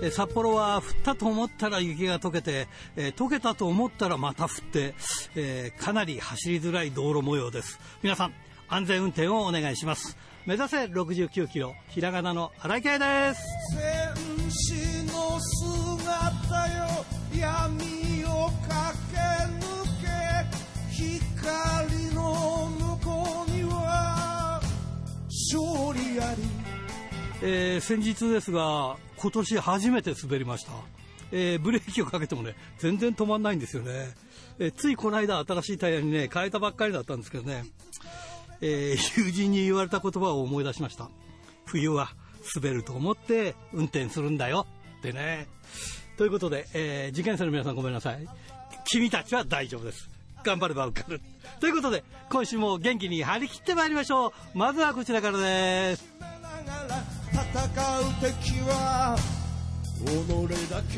え札幌は降ったと思ったら雪が溶けて、えー、溶けたと思ったらまた降って、えー、かなり走りづらい道路模様です。皆さん安全運転をお願いします。目指せ69キロひらがなの荒井圭です。えー、先日ですが今年初めて滑りました。えー、ブレーキをかけてもね、全然止まんないんですよね。えー、ついこの間新しいタイヤにね、変えたばっかりだったんですけどね、え、友人に言われた言葉を思い出しました。冬は滑ると思って運転するんだよってね。ということで、えー、受験生の皆さんごめんなさい。君たちは大丈夫です。頑張れば受かる。ということで、今週も元気に張り切ってまいりましょう。まずはこちらからです。戦う敵は己だけ。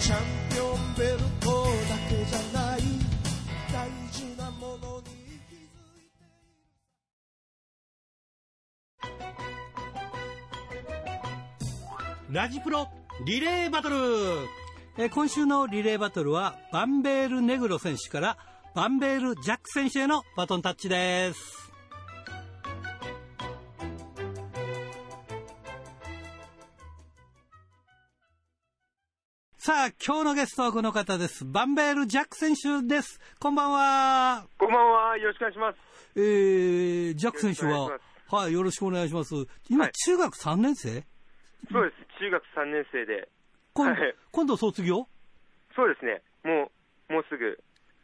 チャンピオンベルトだけじゃない大事なものに気づいてラジプロリレーバトル。え今週のリレーバトルはバンベール・ネグロ選手からバンベール・ジャック選手へのバトンタッチです。さあ、今日のゲストはこの方です。バンベール・ジャック選手です。こんばんは。こんばんは。よろしくお願いします。えー、ジャック選手は、はい、よろしくお願いします。今、はい、中学3年生？そうです。中学3年生で。今度、はい、今度卒業？そうですね。もう、もうすぐ、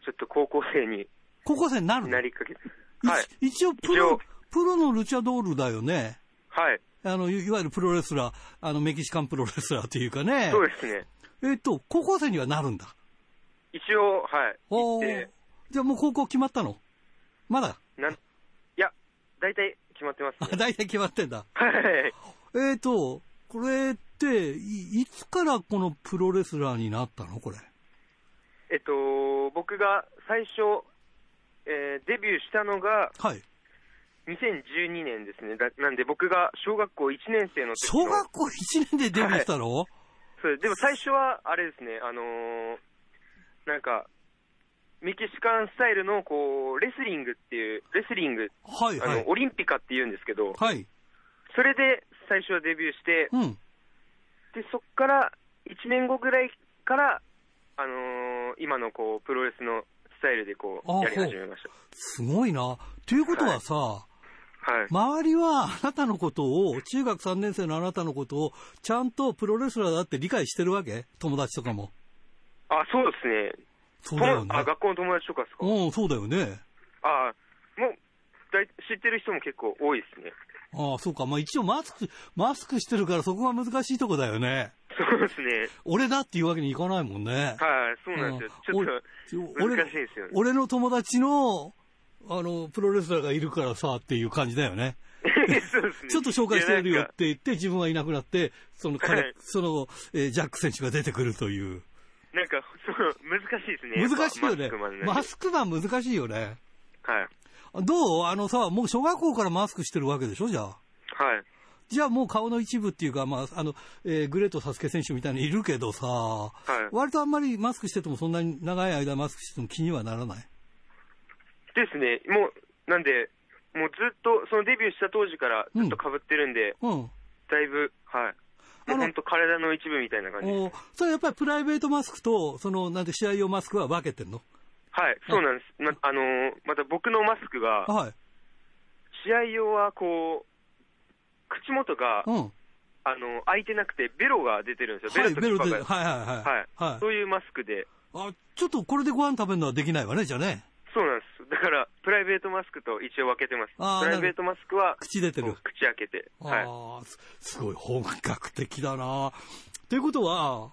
ちょっと高校生に。高校生になるなりかけはい。一応、プロ、プロのルチャドールだよね。はい。あの、いわゆるプロレスラー、あの、メキシカンプロレスラーというかね。そうですね。えっと、高校生にはなるんだ。一応、はい。おじゃあもう高校決まったの？まだ？なん、いや、大体決まってます、ね。大体決まってんだ。はい。えっと、これってい、いつからこのプロレスラーになったの？これ。えっと、僕が最初、えー、デビューしたのが、はい。2012年ですね。だなんで僕が小学校1年生の時の小学校1年でデビューしたの、はいそうでも最初は、あれですね、あのー、なんか、メキシカンスタイルの、こう、レスリングっていう、レスリング、はいはい、あの、オリンピカって言うんですけど、はい。それで最初はデビューして、うん。で、そっから1年後ぐらいから、あのー、今のこう、プロレスのスタイルでこう、やり始めました。すごいな。ということはさ、はいはい、周りはあなたのことを、中学3年生のあなたのことを、ちゃんとプロレスラーだって理解してるわけ？友達とかも。あ、そうですね。そうだよね。あ、学校の友達とかですか？うん、そうだよね。あもう、だい知ってる人も結構多いですね。ああ、そうか。まあ一応マスク、マスクしてるからそこが難しいとこだよね。そうですね。俺だっていうわけにいかないもんね。はい、そうなんですよ。ちょっと、難しいですよね。俺の友達のあの、プロレスラーがいるからさっていう感じだよね。ちょっと紹介してやるよって言って、自分はいなくなって、その彼、はい、その、えー、ジャック選手が出てくるという。なんか、そう、難しいですね。難しいよね。マスクマン難しいよね。はい。どう？あのさ、もう小学校からマスクしてるわけでしょじゃあ。はい。じゃあもう顔の一部っていうか、まあ、あの、えー、グレートサスケ選手みたいにいるけどさ、はい、割とあんまりマスクしててもそんなに長い間マスクしてても気にはならない？ですね、もう、なんで、もうずっと、そのデビューした当時からずっとかぶってるんで、うん、だいぶ、はい。本当体の一部みたいな感じそれやっぱりプライベートマスクと、その、なんて試合用マスクは分けてんの？はい、そうなんです。なあのー、また僕のマスクが、はい。試合用はこう、口元が、うん、あの、開いてなくて、ベロが出てるんですよ。はい、ベロとはいはいはい。はい。はい、そういうマスクで。あ、ちょっとこれでご飯食べるのはできないわね、じゃあね。そうなんです。だから、プライベートマスクと一応分けてます。プライベートマスクは、口出てる。口開けて。はい。あすごい本格的だなということは、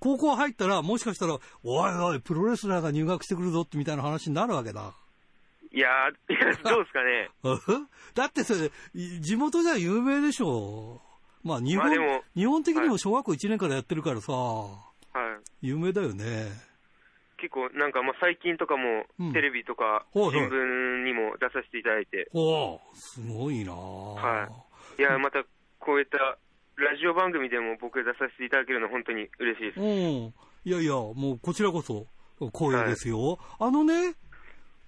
高校入ったら、もしかしたら、おいおい、プロレスラーが入学してくるぞってみたいな話になるわけだ。いやー、いやどうですかね。だってそれ、地元じゃ有名でしょ。まあ日本、まあ、日本的にも小学校1年からやってるからさ、はい。有名だよね。結構なんかまあ最近とかもうん。テレビとかはいはい新聞にも出させていただいて、おーすごいなはい。いや、またこういったラジオ番組でも僕出させていただけるのは本当に嬉しいです。うん。いやいや、もうこちらこそ光栄ですよ。あのね、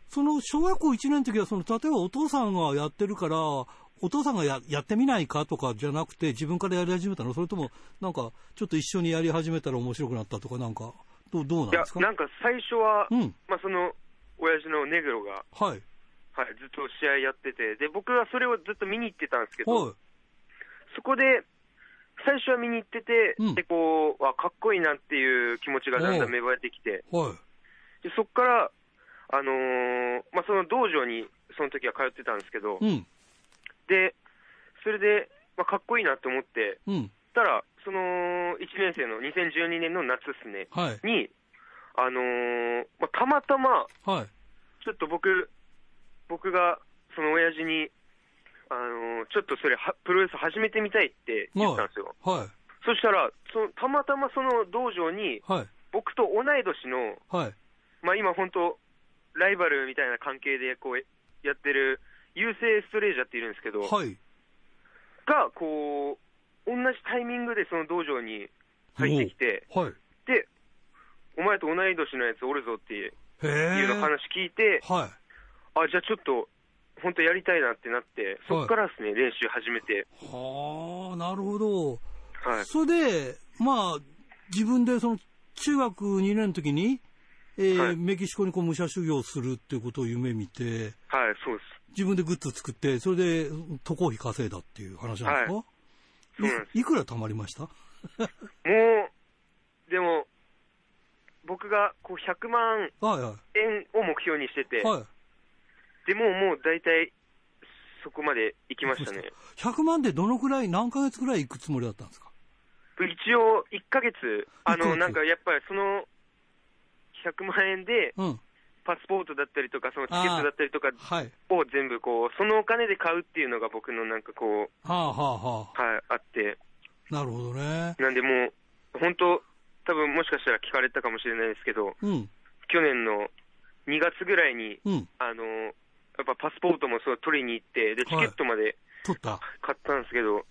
その小学校1年の時は、その、例えばお父さんがやってるから、お父さんがややってみないかとかじゃなくて、自分からやり始めたの？それとも、なんか、ちょっと一緒にやり始めたら面白くなったとか、なんか、どうどうなんいやです、か？なんか最初は、うん。まあその、親父のネグロが、はい。はい、ずっと試合やってて、で、僕はそれをずっと見に行ってたんですけど、はい。そこで、最初は見に行ってて、うんで、こう、あ、かっこいいなっていう気持ちがだんだん芽生えてきて、はい。でそこから、あのーまあ、その道場にその時は通ってたんですけど、うん。で、それで、まあ、かっこいいなって思ってうん。たら、その1年生の2012年の夏ですね、はい。に、あのーまあ、たまたま、はい。ちょっと僕、僕がその親父に、あのーちょっとそれは、プロレス始めてみたいって言ったんですよ。はい。そしたら、そのたまたまその道場に、はい。僕と同い年の、はい。まあ、今本当、ライバルみたいな関係でこうやってる、優勢ストレージャーっているんですけど、はい。が、こう、同じタイミングでその道場に入ってきて、はい。で、お前と同い年のやつおるぞっていう話聞いて、はい。あ、じゃあちょっと、本当やりたいなってなって、そこからですね、練習始めて、はあ、なるほど。はい。それで、まあ、自分でその中学2年の時に、えーはいメキシコにこう武者修行するっていうことを夢見て、はい、そうです。自分でグッズ作って、それで渡航費稼いだっていう話なんですか、はいそうなんでいいくら貯まりました？もう、でも、僕がこう100万円を目標にしてて、い。はい。でももう大体、そこまで行きましたね。100万でどのくらい、何ヶ月くらい行くつもりだったんですか？一応、1ヶ月、あの、なんかやっぱりその、100万円で、うん。パスポートだったりとか、そのチケットだったりとかはい。を全部こう、そのお金で買うっていうのが僕のなんかこう、はあはあははい、あって、あ。なるほどね。なんでもう、本当、多分もしかしたら聞かれたかもしれないですけど、うん。去年の2月ぐらいに、うん。あの、やっぱパスポートもそう取りに行って、で、チケットまで取った。買ったんですけど、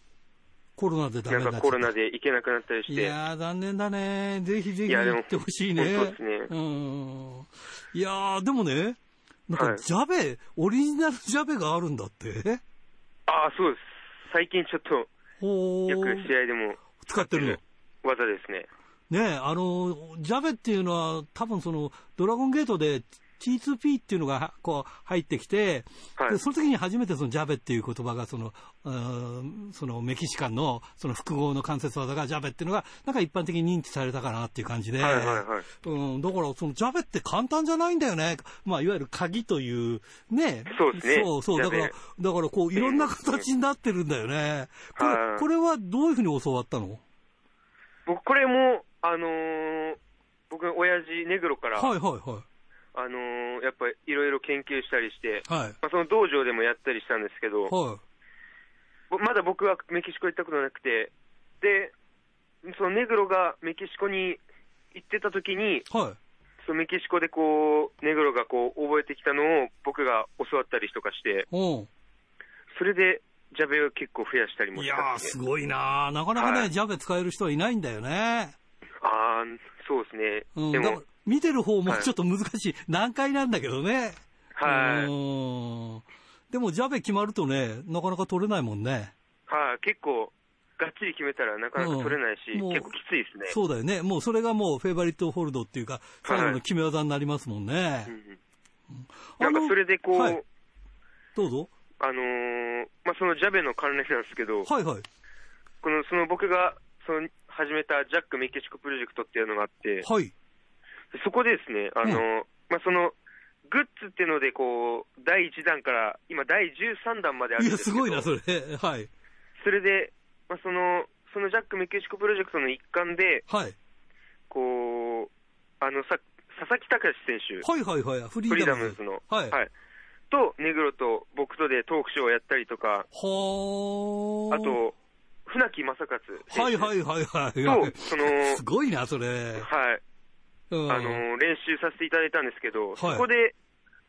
コロナでダメなんになっちゃったかコロナで行けなくなったりして、いやー、残念だね。ぜひぜひ行ってほしいね。本当ですねうん。いやー、でもね、なんかはいジャベ、オリジナルジャベがあるんだって。ああ、そうです。最近ちょっと、ほよくー。試合でも使ってるの？技ですね。ねあの、ジャベっていうのは、多分その、ドラゴンゲートで T2P っていうのがこう入ってきて、はいでその時に初めてそのジャベっていう言葉がその、そのメキシカンのその複合の関節技がジャベっていうのが、なんか一般的に認知されたかなっていう感じで、はいはいはい。うん、だからそのジャベって簡単じゃないんだよね。まあ、いわゆる鍵という、ね。そうですねそうそう。だから、だからこう、いろんな形になってるんだよね。これ、はいこれはどういうふうに教わったの？僕、これも、あのー僕の親父、ネグロから、はいはいはい。あのーやっぱりいろいろ研究したりして、はい。まあ、その道場でもやったりしたんですけど、はい。ぼまだ僕はメキシコ行ったことなくて、で、そのネグロがメキシコに行ってた時に、はい。そのメキシコでこう、ネグロがこう、覚えてきたのを僕が教わったりとかして、うん。それで、ジャベを結構増やしたりもいやー、したんですね。すごいなーなかなかね、はいジャベ使える人はいないんだよね。ああ、そうですね。うん。でも見てる方もはいちょっと難しい。難解なんだけどね。はい。うん。でも、ジャベ決まるとね、なかなか取れないもんね。はい、結構、がっちり決めたらなかなか取れないし、うん結構きついですね。そうだよね。もうそれがもうフェイバリットホールドっていうか、最後の決め技になりますもんねう。んうんなんかそれでこう、はいどうぞ。あのーまあ、そのジャベの関連なんですけど、はいはい。このその僕がその始めたジャックメキシコプロジェクトっていうのがあって、はい。そこでですね、あのーまあ、そのグッズっていうのでこう、第1弾から今第13弾まであるいや、んですけど、すごいな、それ。はい。それで、まあ、その、そのジャックメキシコプロジェクトの一環で、はい。こう、あのさ、佐々木隆選手、はいはいはい。フリーーダムズの、はい。はい。と、ネグロと僕とでトークショーをやったりとか、はーあ、と、船木正勝はいはいはいはい。と、その、すごいな、それ。はい。うん。あの練習させていただいたんですけど、い。そこで、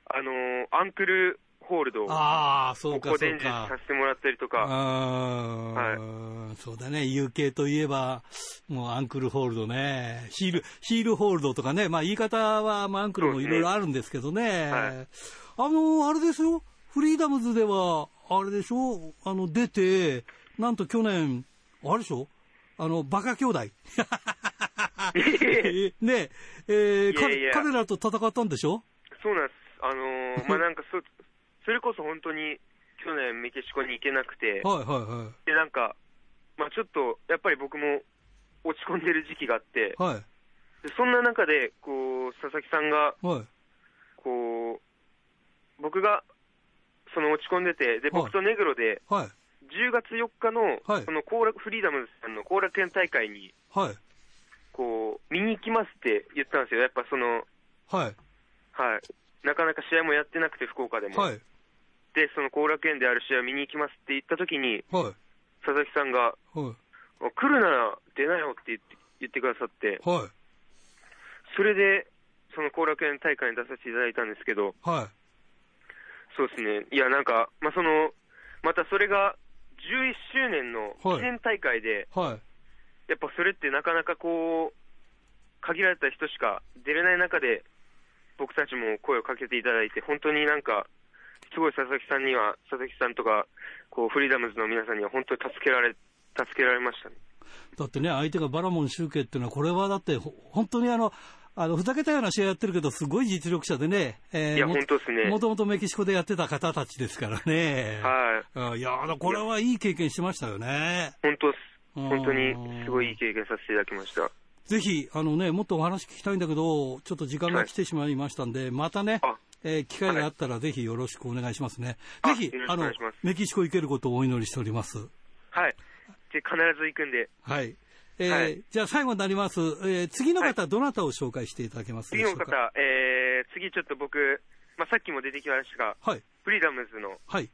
あのアンクルホールドをああ、そうこか、そうこ伝授かさ。せてもらったりとか、あーそうだね、UK といえば、もうアンクルホールドね、ヒール、ヒールホールドとかね、まあ言い方は、まあアンクルもいろいろあるんですけどね。はい。あの、あれですよ、フリーダムズでは、あれでしょ、あの、出て、なんと去年、あれでしょ。あの、バカ兄弟。ねえー彼らと戦ったんでしょ？そうなんです。あのー まあなんかそ、それこそ本当に去年メキシコに行けなくて、はいはいはで、なんか、まあちょっと、やっぱり僕も落ち込んでる時期があって、い。はい。でそんな中で、こう、佐々木さんが、はい。こう、僕が、その落ち込んでて、で、はい僕と目黒で、はい。10月4日の、はいそのフリーダムズさんの後楽園大会に、はい。こう、見に行きますって言ったんですよ。やっぱその、はい。はい。なかなか試合もやってなくて、福岡でも。はい。で、その後楽園である試合を見に行きますって言った時に、はい。佐々木さんが、はい。来るなら出なよって言って言ってくださって、はい。それで、その後楽園大会に出させていただいたんですけど、はい。そうですね。いや、なんか、まあ、その、またそれが、11周年の記念大会で、はい。やっぱそれってなかなかこう、限られた人しか出れない中で、僕たちも声をかけていただいて、本当になんか、すごい佐々木さんには、佐々木さんとか、こう、フリーダムズの皆さんには本当に助けられ、助けられましたね。だってね、相手がバラモン集計っていうのは、これはだって、ほ本当にあの、あの、ふざけたような試合やってるけど、すごい実力者でね、えいや、も本当ですね。もともとメキシコでやってた方たちですからね。はい。あいやー、これはいい経験してましたよね。本当っす。うん本当にすごいいい経験させていただきました。ぜひ、あのね、もっとお話聞きたいんだけど、ちょっと時間が来てしまいましたんで、またね、あえー機会があったらぜひよろしくお願いしますね。あぜひあのメキシコ行けることをお祈りしております。はい。で、必ず行くんで、はい。えーはいじゃあ最後になります。えー次の方、どなたを紹介していただけますで次のしょうか？方、えー、次ちょっと僕、まあ、さっきも出てきましたが、はい。フリーダムズのはい。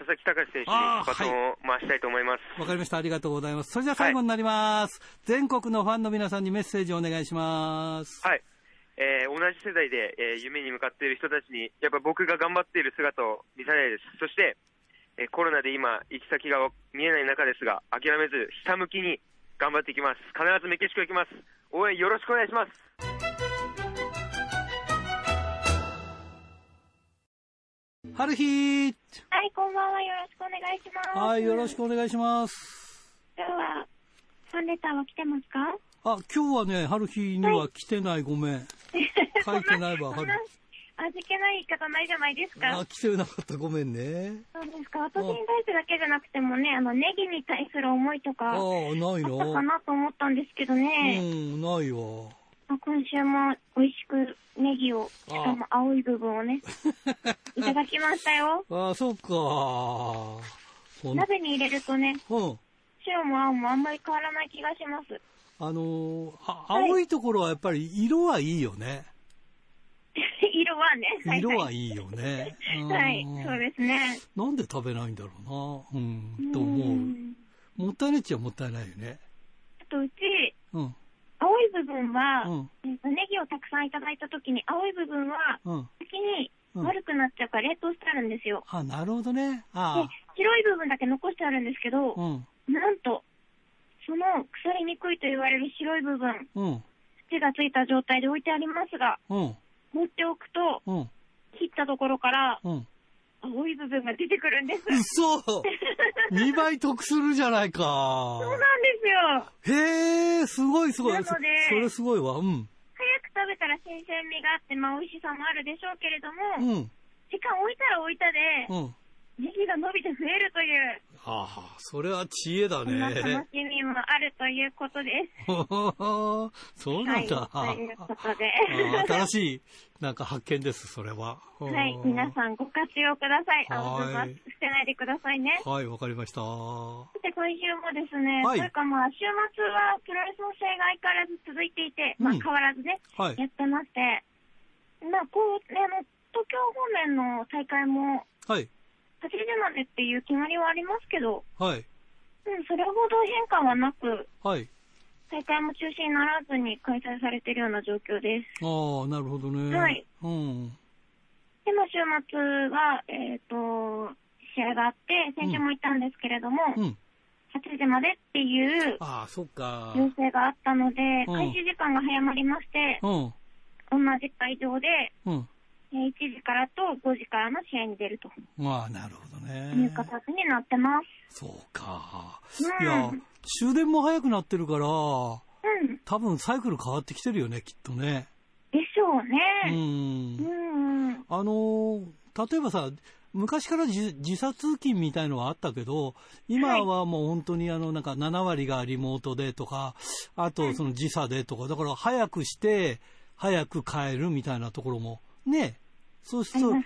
佐々木隆選手にバトンを回したいと思います。わかりました。ありがとうございます。それじゃあ最後になります。全国のファンの皆さんにメッセージをお願いします。はい。えー、同じ世代で、えー夢に向かっている人たちに、やっぱ僕が頑張っている姿を見せたいです。そして、えーコロナで今、行き先が見えない中ですが、諦めず、ひたむきに頑張っていきます。必ずメキシコ行きます。応援よろしくお願いします。春日はい、こんばんは。よろしくお願いします。はい、よろしくお願いします。今日は、ファンレターは来てますか？あ、今日はね、春日には来てない、ごめん。書いてないわそんな春味気ない言い方ないじゃないですか？あ、。来てなかった、ごめんね。そうですか。私に対してだけじゃなくてもね、あの、ネギに対する思いとあか、ああ、ないったのかなと思ったんですけどうね。ん、ないわ。まあ今週も美味しくネギを、しかも青い部分をね、いただきましたよ。ああ、そうか。鍋に入れるとね、うん。白も青もあんまり変わらない気がします。あのーあはい青いところはやっぱり色はいいよね。色はね。色はいいよね。はい、うんそうですね。なんで食べないんだろうな。うん、とう思う。んもったいないっちゃもったいないよね。あとうち、うん、青い部分は、うん、えっとネギをたくさんいただいたときに、青い部分はうん。先にうん悪くなっちゃうから冷凍してあるんですよ。あ、なるほどね。であ、白い部分だけ残してあるんですけど、あ、うん、なんと、その腐りにくいと言われる白い部分、うん、土がついた状態で置いてありますが、うん、持っておくと、うん、切ったところからうん。青い部分が出てくるんです。嘘 !2 倍得するじゃないか。そうなんですよ。へえ、すごいすごい。なのでそそれすごいわ。うん。早く食べたら新鮮味があって、まあ美味しさもあるでしょうけれども、うん。時間置いたら置いたで、うん。ネギが伸びて増えるという、ああ、それは知恵だそんな楽ね。しみもあるということです。そうなんだ。はい、ということで。あ新しい、なんか発見です、それは。はい、皆さんご活用ください。あはいの、捨てないでくださいね。はい、わかりました。そして今週もですね、はいというかまあ、週末はプロレスの試合が相変わらず続いていて、まあうん変わらずね、はい。やってまして、まあこう、ね、あの、東京方面の大会もはい。8時までっていう決まりはありますけど、はい。うん、それほど変化はなく、はい。大会も中止にならずに開催されているような状況です。ああ、なるほどね。はい。うん。で、まあ、週末は、えっ、と、試合があって、先週も行ったんですけれども、うん。8時までっていうああ、そっか。要請があったので、うん開始時間が早まりまして、うん。同じ会場で、うん。えー1時からと5時からの試合に出るとまあ、なるほどね。いう形になってます。そうか。うんいや、終電も早くなってるから、うん。多分サイクル変わってきてるよね、きっとね。でしょううね。んう。ん。うん。あのー例えばさ、昔から時時差通勤みたいのはあったけど、今はもう本当にあの、なんか7割がリモートでとか、あとその時差でとか、だから早くして、早く帰るみたいなところも、ね、そうするとね、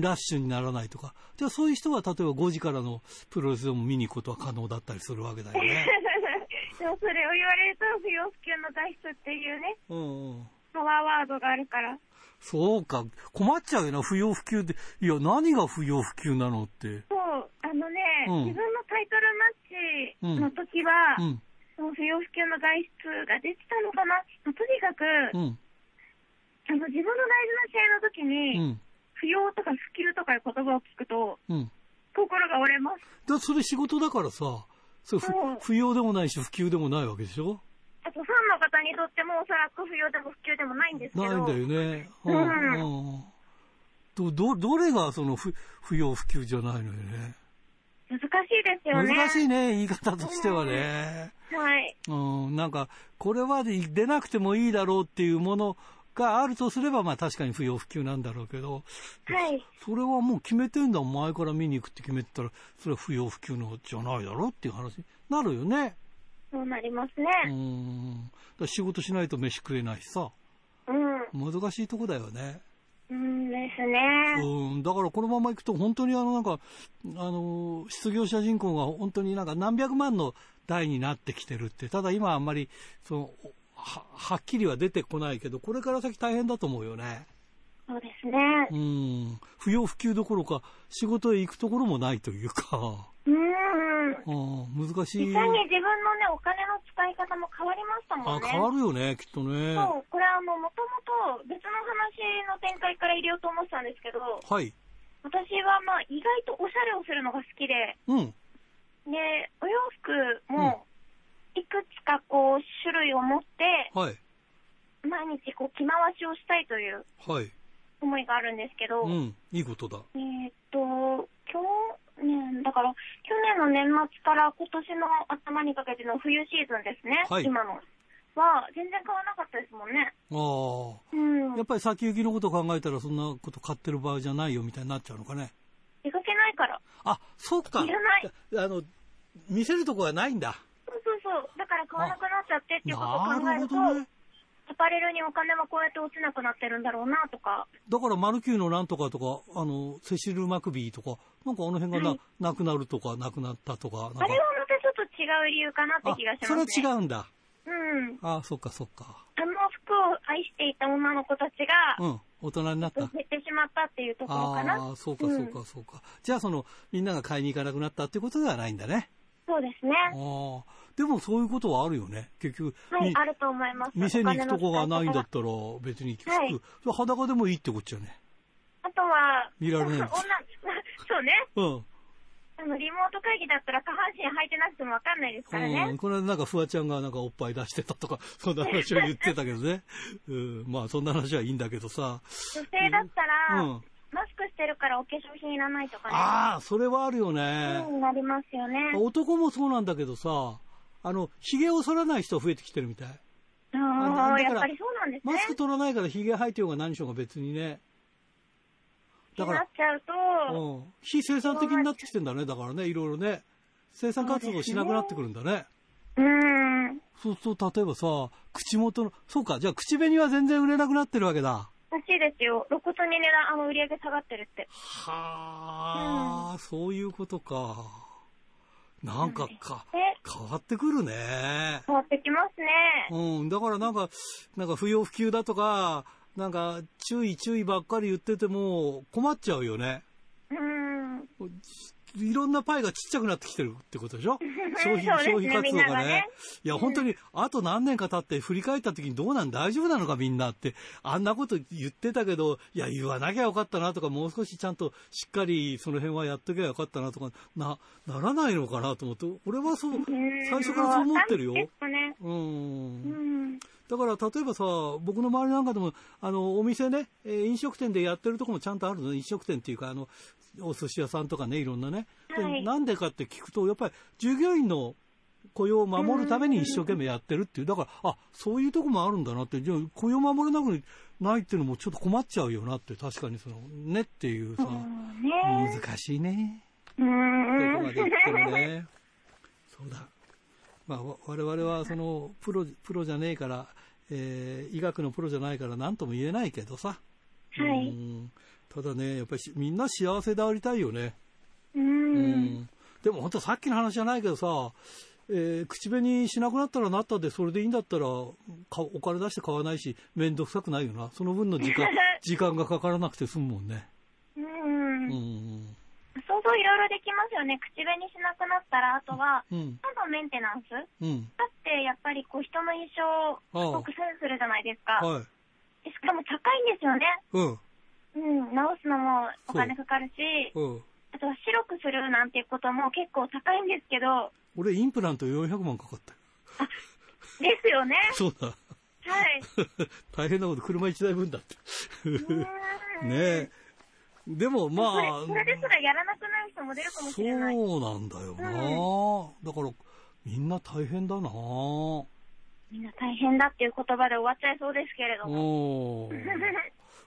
ラッシュにならないとか。じゃあそういう人は例えば5時からのプロレスでも見に行くことは可能だったりするわけだよね。でもそれを言われると不要不急の外出っていうね、うんうん。パワーワードがあるから。そうか。困っちゃうよな、不要不急って。いや、何が不要不急なのって。そう、あのね、うん自分のタイトルマッチの時は、うん。その不要不急の外出ができたのかな。とにかく、うん。あの自分の大事な試合の時うに、ん。不要とか不急とかいう言葉を聞くと、うん。心が折れます。だそれ仕事だからさ、そ不要でもないし不急でもないわけでしょ？あとファンの方にとってもおそらく不要でも不急でもないんですけど。ないんだよね。うんうんど、ど、どれがその不不要不急じゃないのよね？難しいですよね。難しいね、言い方としてはね。はい。うん、なんか、これは出なくてもいいだろうっていうものがあるとすれば、まあ確かに不要不急なんだろうけど、はい。それはもう決めてんだ前から見に行くって決めてたら、それは不要不急のじゃないだろうっていう話になるよね。そうなりますうね。ん。だ仕事しないと飯食えないしさ、うん。難しいとこだよね。うんですね。うん。だからこのまま行くと本当にあのなんか、あの、失業者人口が本当になんか何百万の台になってきてるって、ただ今あんまり、その、は、はっきりは出てこないけど、これから先大変だと思うよね。そうですね。うん。不要不急どころか、仕事へ行くところもないというか、うん。うん、難しい。実際に自分のね、お金の使い方も変わりましたもあ、んね。変わるよね、きっとね。そう、これあの、もともと別の話の展開から入れようと思ってたんですけど、はい。私はまあ意外とおしゃれをするのが好きで、うん。で、お洋服もいくつかこう種類を持って、はい。毎日こう着回しをしたいというはい。思いがあるんですけど、うん。いいことだ。えーっと、去年、だから、去年の年末から今年の頭にかけての冬シーズンですね、はい今の。は、全然買わなかったですもんね。あうんあ。や。っぱり先行きのことを考えたらそんなこと買ってる場合じゃないよみたいになっちゃうのかね。出かけないから。あ、そっか。いらないあの、見せるとこがないんだ。そうそうそう。だから買わなくなっちゃってっていうことを考えなるると、ほどね。アパレルにお金もこうやって落ちなくなってるんだろうなとか。だからマルキューのなんとかとか、あの、セシル・マクビーとか、なんかあの辺がな、はいなくなるとか、なくなったとか、かあれはまたちょっと違う理由かなってあ気がしますそね。れは違うんだ。うん。あそっかそっか。あの服を愛していた女の子たちが、うん。大人になった。減ってしまったっていうところかな。ああ、そうかそうかそうか。じゃあその、みんなが買いに行かなくなったっていうことではないんだね。そうですね。ああ。でもそういうことはあるよね。結局、み、はいあると思います。店に行くとこがないんだおったら別に服、はい裸でもいいってこっちゃね。あとは、見られない そうね。うん。あの、リモート会議だったら下半身履いてなくてもわかんないですからね。うん、この間なんかフワちゃんがなんかおっぱい出してたとか、そんな話を言ってたけどね。うん、まあそんな話はいいんだけどさ。女性だったら、うんマスクしてるからお化粧品いらないとかね。ああ、それはあるよね。うん、なりますよね。男もそうなんだけどさ、あの、髭を剃らない人増えてきてるみたい。ああやっぱりそうなんですね。マスク取らないから髭生えてようが何しようが別にね。だからなっ、ちゃうと、うん。非生産的になってきてんだね。だからね、いろいろね。生産活動しなくなってくるんだね。うん。そうすると、例えばさ、口元の、そうか、じゃあ口紅は全然売れなくなってるわけだ。らしいですよ。露骨に値段、あの、売り上げ下がってるって。はあ、そういうことか。なんかか、で、変わってくるね。変わってきますね。うん、だからなんか、なんか不要不急だとか、なんか注意注意ばっかり言ってても困っちゃうよね。うん。いろんなパイがちっちゃくなってきてるってことでしょ？消費、消費活動がねがね。いや、本当に、あと何年か経って振り返った時にどうなん大丈夫なのかみんなって、あんなこと言ってたけど、いや、言わなきゃよかったなとか、もう少しちゃんとしっかりその辺はやっときゃよかったなとか、な、ならないのかなと思って、俺はそう、最初からそう思ってるよ。うん。だから例えばさ、僕の周りなんかでも、あの、お店ね、えー飲食店でやってるとこもちゃんとあるの、飲食店っていうか、あの、お寿司屋さんとかね、いろんなね。ではいなんでかって聞くと、やっぱり従業員の雇用を守るために一生懸命やってるっていう、だから、あ、そういうとこもあるんだなって、じゃあ雇用守れなくないっていうのもちょっと困っちゃうよなって、確かにその、ねっていうさ、うんね難しいね。うどこん。まで行ってもね。そうだ。まあ、わ我々はそのプロ、プロじゃねえから、えー医学のプロじゃないから何とも言えないけどさ。はいうんただね、やっぱりしみんな幸せでありたいよね。う。うんんでも本当さっきの話じゃないけどさ、えー口紅しなくなったらなったでそれでいいんだったらかお金出して買わないし面倒くさくないよなその分の時間 時間がかからなくて済むもんねうんう。ん想像いろいろできますよね。口紅しなくなったら、あとは、うん。歯のメンテナンス。だうん。って、やっぱりこう人の印象をすごくセンするじゃないですか。はい。しかも高いんですよね。うん。うん。直すのもお金かかるし、う。ん。あとは白くするなんていうことも結構高いんですけど、俺インプラント400万かかったよ。ですよね。そうだ。はい。大変なこと車1台分だって。うん。ねえでもまあそれそれですらやらなくなる人も出るかもしれない。そうなんだよ。な、だ。からみんな大変だな。みんな大変だっていう言葉で終わっちゃいそうですけれども。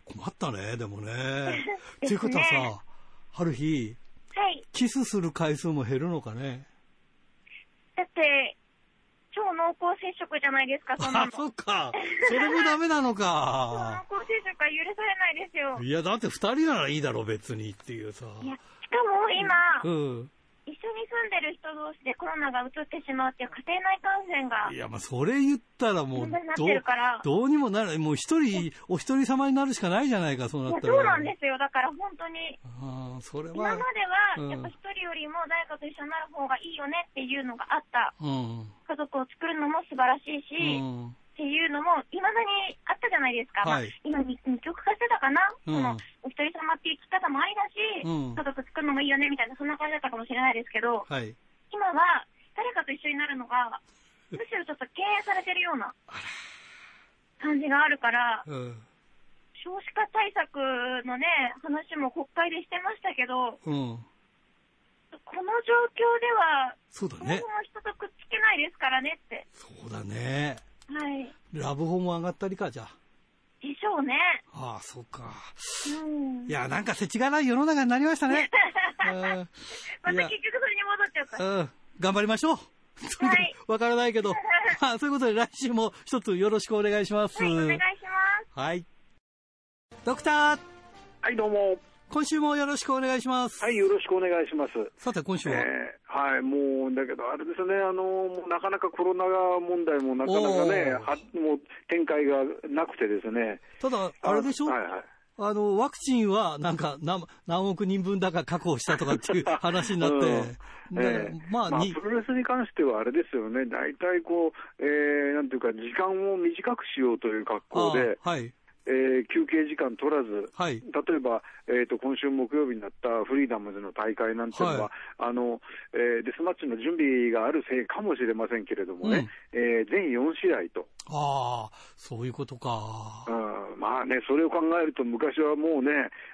困ったねでもね。っていうことはさ春日はい。キスする回数も減るのかね。だって、超濃厚接触じゃないですか、そんなあの。そっかそれもダメなの超か濃厚接触は許されないですよ。いやだって2人ならいいだろ別にっていうさいや、しかも今、うん一緒に住んでる人同士でコロナが移ってしまうっていう家庭内感染がいやまあそれ言ったらもうどう。どうにもならないもう一人お一人様になるしかないじゃないかそういなったらやそうなんですよ。だから本当に、ああそれ今はまでは、うんやっぱ一人よりも誰かと一緒になる方がいいよねっていうのがあった。うん家族を作るのも素晴らしいし、うんっていうのも、いまだにあったじゃないですか。はい。まあ、今二、二極化してたかな、うん。その、お一人様っていう生き方もありだし、うん。家族作るのもいいよね、みたいな、そんな感じだったかもしれないですけど、はい。今は、誰かと一緒になるのが、むしろちょっと敬遠されてるような感じがあるから、うん。少子化対策のね、話も国会でしてましたけど、うん。この状況では、そうだね。人とくっつけないですからねって。そうだねはい。ラブホも上がったりかじゃでしょうね。ああそうかうん。いやなんか世知辛い世の中になりましたね うんまた結局それに戻っちゃった。うん頑張りましょうはい わからないけど。ま あ、そういうことで来週も一つよろしくお願いします。はい、お願いします。はい。ドクター、はい、どうも。今週もよろしくお願いします。はい、よろしくお願いします。さて、今週えは、ーはい、もう、だけど、あれですね、あの、なかなかコロナ問題もなかなかね、はもう展開がなくてですね。ただ、あれでしょ？はいはい。あの、ワクチンは、なんか、何何億人分だか確保したとかっていう 話になって、うんええまあ、にプロレスに関してはあれですよね、大体こう、えー、なんていうか、時間を短くしようという格好で、あはい、えー休憩時間取らず、はい、例えば、えー、と今週木曜日になったフリーダムズの大会なんていうのは、はい。あのえーデスマッチの準備があるせいかもしれませんけれどもね、えー全4試合と、ああ、そういうことか。うん、まあね、それを考えると、昔はもうね、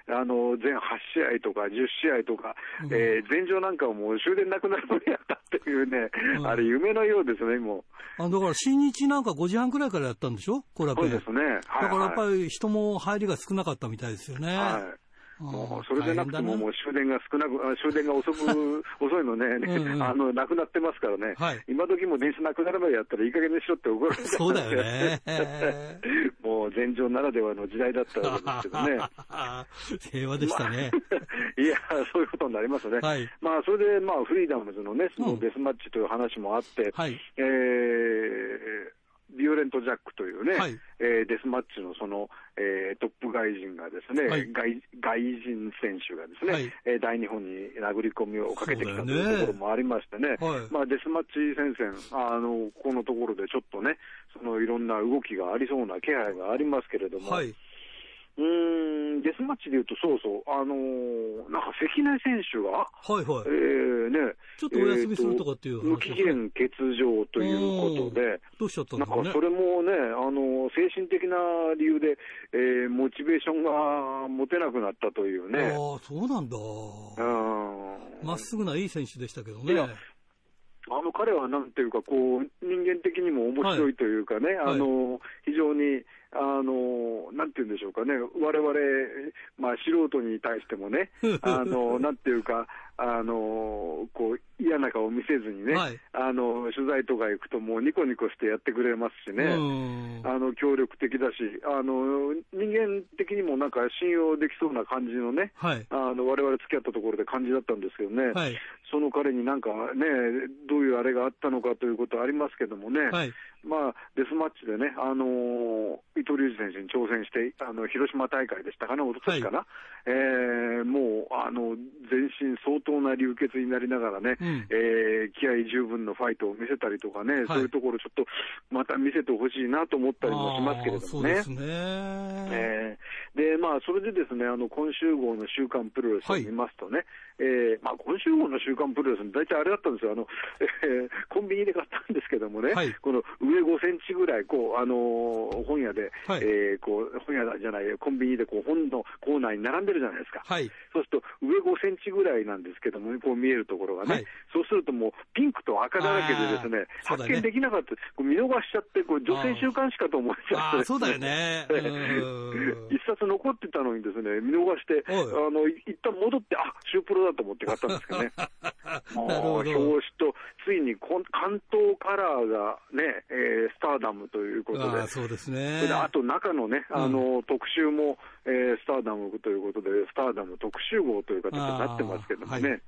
あの全8試合とか10試合とか、うんえー前場なんかはもう終電なくなるまでやったっていうね、うんあれ、夢のようですね、もう。あだから、新日なんか5時半くらいからやったんでしょ？コラペ。そうですね。はい、だからやっぱはいり人も入りが少なかったみたいですよね。はいもうそれでなくても、もう終電が少なく、あ終電が遅く、遅いのね、うんうん あの、なくなってますからね。はい今時も電車なくなるまでやったらいい加減にしろって怒られてそうだよね。もう前場ならではの時代だったわけですけどね。平和でしたね。いや、そういうことになりますね。はいまあ、それで、まあ、フリーダムズのね、そのうんデスマッチという話もあって、はい。えービオレント・ジャックというね、はい。えーデスマッチのその、えートップ外人がですね、はい。外外人選手がですね、はい。えー大日本に殴り込みをかけてきたというところもありましてね、はい。まあ、デスマッチ戦線、あのこのところでちょっとね、そのいろんな動きがありそうな気配がありますけれども、はい。うーん、デスマッチでいうと、そうそう、あのーなんか関根選手が、はいはいえ。ーね、ちょっとお休みするとかっていう無期限欠場ということで、どうしちゃったんなんか。それもね、あの精神的な理由で、えーモチベーションが持てなくなったというね。ああ、そうなんだ。うんまっすぐないい選手でしたけどね。あの彼はなんていうか、こう人間的にも面白いというかね、はい。あの非常にあの、なんていうんでしょうかね、我々、まあ、素人に対してもね、あのなんていうか、あのこう嫌な顔を見せずにね、はいあの、取材とか行くと、もうニコニコしてやってくれますしね。うん。あの協力的だしあの、人間的にもなんか信用できそうな感じのね、はい。あの我々付き合ったところで感じだったんですけどね、はい。その彼になんかね、どういうあれがあったのかということはありますけどもね、はい。まあ、デスマッチでね、あのー伊藤隆二選手に挑戦して、あの広島大会でしたかね、おととしかな、えーもうあの全身相当な流血になりながらね、うんえー気合十分のファイトを見せたりとかね、いそういうところ、ちょっとまた見せてほしいなと思ったりもしますけれどもね。そうですね。えーで、まあ、それでですね、あの、今週号の週刊プロレスを見ますとね、えーまあ、今週号の週刊プロレス、大体あれだったんですよ、あの、えーコンビニで買ったんですけどもね、はい。この上5センチぐらい、こう、あのー本屋で、はい。えーこう、本屋じゃない、コンビニでこう、本のコーナーに並んでるじゃないですか。はい。そうすると、上5センチぐらいなんですけども、こう見えるところがね、はい。そうするともう、ピンクと赤だらけでですね、ね。発見できなかった、こう見逃しちゃって、こう女性週刊誌かと思っちゃって、そうだよね。うん。一冊残ってたのにですね、見逃して、はい。あの、い一旦戻って、あ、シュープロだと思って買ったんですけどね。なるほど。もう表紙と、ついに関東カラーがね、えースターダムということでああ、、そうですね。あと中のね、あの、特集も、えースターダムということで、スターダム特集号という形になってますけどもね。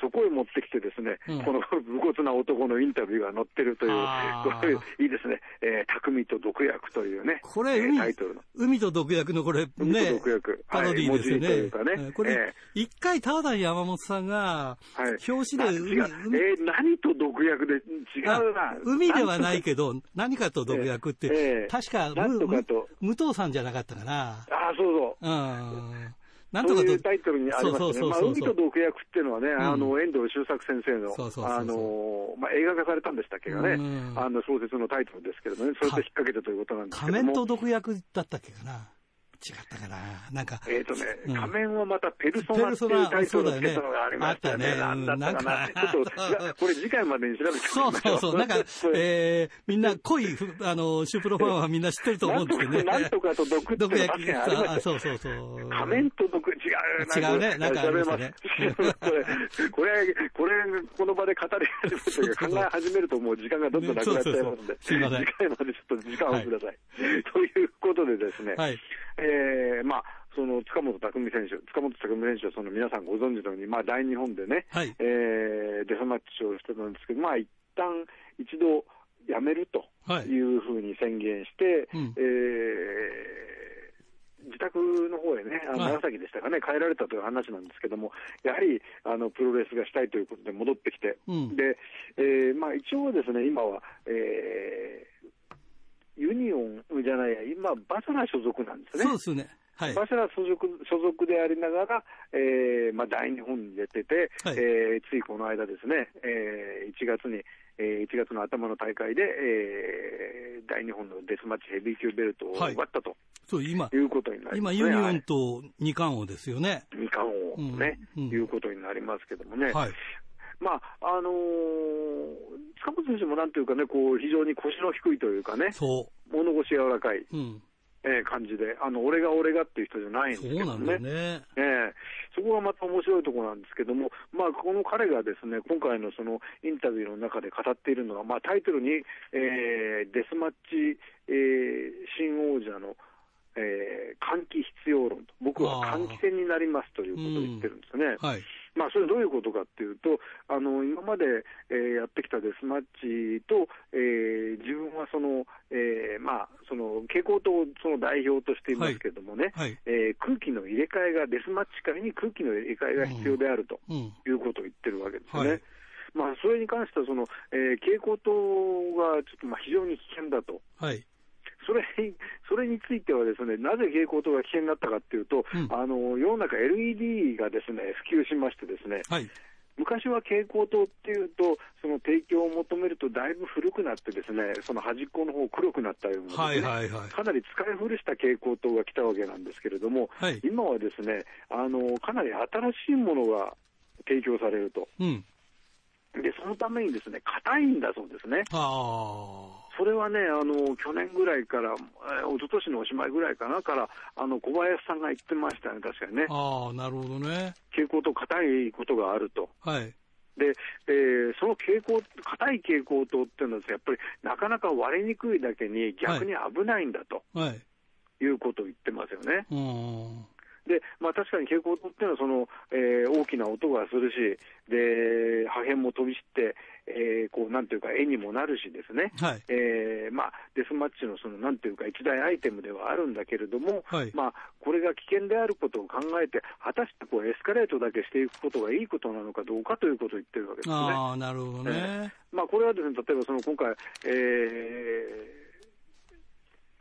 そこへ持ってきてですね、うんこの武骨な男のインタビューが載ってるというこれいいですね、えー匠と毒薬というね、これ、えー海タイトルの。海と毒薬のこれ、海とね毒薬、パロディーですよね。はいねえーこれえ、一回、田田山本さんが、はい表紙で海、な違う海えー何と毒薬で違うなあ。海ではないけど、何かと毒薬って、ええ確か、武藤さんじゃなかったかな。ああ、そうそう。うん。なんそうとかというタイトルにありますね。まあ、海と毒薬っていうのはね、あの、遠藤周作先生の映画化されたんでしたっけどねうん、あの、小説のタイトルですけどね、それと引っ掛けてということなんですけども。仮面と毒薬だったっけかな。違ったかな。なんか、えっ、とね、うん仮面はまたペルソナっていうタイトルをつけたのがありましたよね。そうだよねなんだったかな。うんちょっと、いやこれ次回までに調べてそうそうそう。なんか、えー、みんな濃い、あの、シュープロファンはみんな知ってると思うんですけどね。なんとかと毒っていうのがああそうそうそう。仮面と毒、違う違うねなんかありましたね これ、これ、この場で語り始めるというか、考え始めるともう時間がどんどんなくなっちゃいますんで、そうそうそうすいません次回までちょっと時間をください。ということでですね、はい。えーまあ、その塚本匠選手、塚本匠選手はその皆さんご存知のように、まあ、大日本でね、はい。えーデスマッチをしてたんですけど、まあ、一旦一度やめるとはい。いうふうに宣言して、うん。えー自宅の方へね、あ長崎でしたかね、帰られたという話なんですけども、やはりあのプロレスがしたいということで戻ってきて、うん。でえーまあ、一応ですね、今は、えーユニオンじゃないや、今、バサラ所属なんですね。そうですね。はい。バシャラ所属所属でありながら、えーまあ、大日本に出てて、はいえーついこの間ですね、えー1月に、えー1月の頭の大会で、えー大日本のデスマッチヘビー級ベルトをはい奪ったとそう、今い、うことになり今、ます、ね。ユニオはいンと二冠王ですよね。二冠王ね、うんうんいうことになりますけどもね。はい。まあ、あのー塚本選手もなんというかね、こう、非常に腰の低いというかね、そ物腰柔らかい、う。うん。えー感じで、あの、俺が俺がっていう人じゃないんですけどそうなんだよね。ええそこがまた面白いところなんですけども、まあ、この彼がですね、今回のそのインタビューの中で語っているのは、まあ、タイトルに、えーデスマッチ、えー新王者の、えー換気必要論と、僕は換気戦になりますということを言ってるんですね。はい。まあ、それどういうことかっていうと、あの今まで、えー、やってきたデスマッチと、えー、自分はその、えー、まあ、その傾向とその代表としていますけれどもね、はいはい、えー、空気の入れ替えが、デスマッチ界に空気の入れ替えが必要であるということを言ってるわけですよね。はいまあ、それに関してはその、えー、蛍光灯がちょっとまあ非常に危険だと。はいそれ それについては、ですねなぜ蛍光灯が危険になったかっていうと、うん、あの世の中、LED がですね普及しまして、ですね、はい、昔は蛍光灯っていうと、その提供を求めるとだいぶ古くなって、ですねその端っこの方黒くなったような、ねはいはいはい、かなり使い古した蛍光灯が来たわけなんですけれども、はい、今はですねあのかなり新しいものが提供されると。うん。で、そのためにですね、硬いんだそうですね。それはね、あの、去年ぐらいから、えー、一昨年のおしまいぐらいかな、から、あの、小林さんが言ってましたね、確かにね。ああ、なるほどね。傾向と硬いことがあると。はい。で、えー、その傾向、硬い蛍光灯っていうのは、やっぱりなかなか割れにくいだけに逆に危ないんだと、はい、いうことを言ってますよね。はいで、まあ、確かに蛍光灯っていうのはその、えー、大きな音がするし、で破片も飛び散って、えー、こうなんていうか、絵にもなるしですね、はい。えーまあ、デスマッチのそのなんていうか、一大アイテムではあるんだけれども、はい、まあ、これが危険であることを考えて、果たしてこうエスカレートだけしていくことがいいことなのかどうかということを言ってるわけですね。あなるほどね、えー、まあ、これはですね例えばその今回、え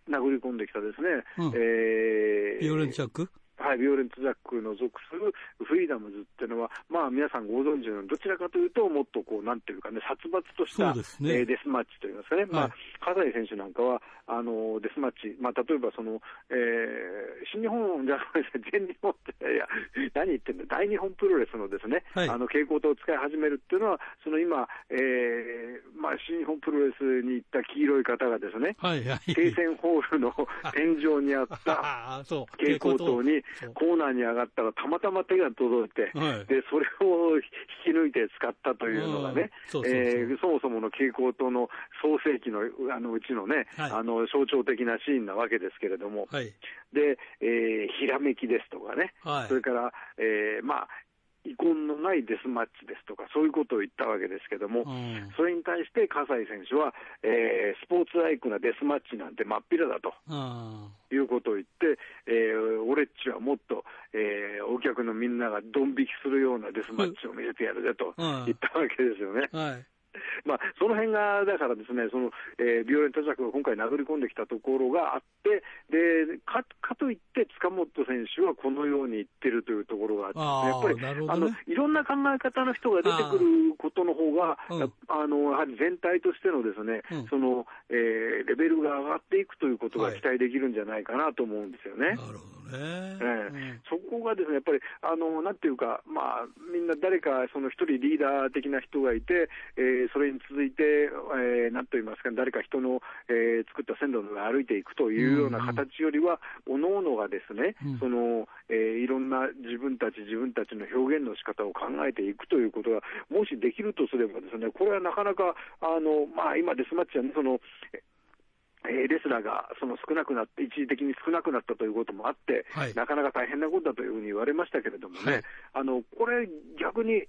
ー、殴り込んできたですね、うん、えー、ビオレンチャック？はい、ビオレント・ジャックの属するフリーダムズっていうのは、まあ、皆さんご存知のように、どちらかというと、もっとこう、なんていうかね、殺伐とした、ね。えー、デスマッチといいますかね、はい、まあ、葛西選手なんかは、あのデスマッチ、まあ、例えばその、えー、新日本じゃないです全日本って、いや、何言ってんだ、大日本プロレスのですね、はい、あの蛍光灯を使い始めるっていうのは、その今、えーまあ、新日本プロレスに行った黄色い方がですね、はいはい、停戦ホールの天井にあった蛍光灯に、コーナーに上がったら、たまたま手が届いて、はい、でそれを引き抜いて使ったというのがね、そもそもの蛍光灯の創世記のあのうちのね、はい、あの象徴的なシーンなわけですけれども、はい、で、えー、ひらめきですとかね、それから、えー、まあ、遺恨のないデスマッチですとか、そういうことを言ったわけですけども、うん、それに対して葛西選手は、えー、スポーツライクなデスマッチなんて真っ平だと、うん、いうことを言って、えー、俺っちはもっと、えー、お客のみんながドン引きするようなデスマッチを見せてやるぜと言ったわけですよね。はいまあ、その辺が、だからですね、その、えー、ビオレンタジャクが今回殴り込んできたところがあって、で、か、かといって塚本選手はこのように言ってるというところがあって、ね、やっぱり、ね、あの、いろんな考え方の人が出てくることの方が、あ,、あの、やはり全体としてのですね、うん、その、えー、レベルが上がっていくということが期待できるんじゃないかなと思うんですよね。はい、なるほどね、えー、そこがですね、やっぱり、あの、なんていうか、まあ、みんな誰か、その一人リーダー的な人がいて、えー、それに続いて、えー、なんと言いますか、誰か人の、えー、作った線路の上歩いていくというような形よりは、おのおのがですね、うん、その、えー、いろんな自分たち自分たちの表現の仕方を考えていくということが、もしできるとすればですね、これはなかなか、あの、まあ、今デスマッチはね、その、えー、レスラーがその少なくなって、一時的に少なくなったということもあって、はい、なかなか大変なことだというふうに言われましたけれどもね、はい、あのこれ、逆に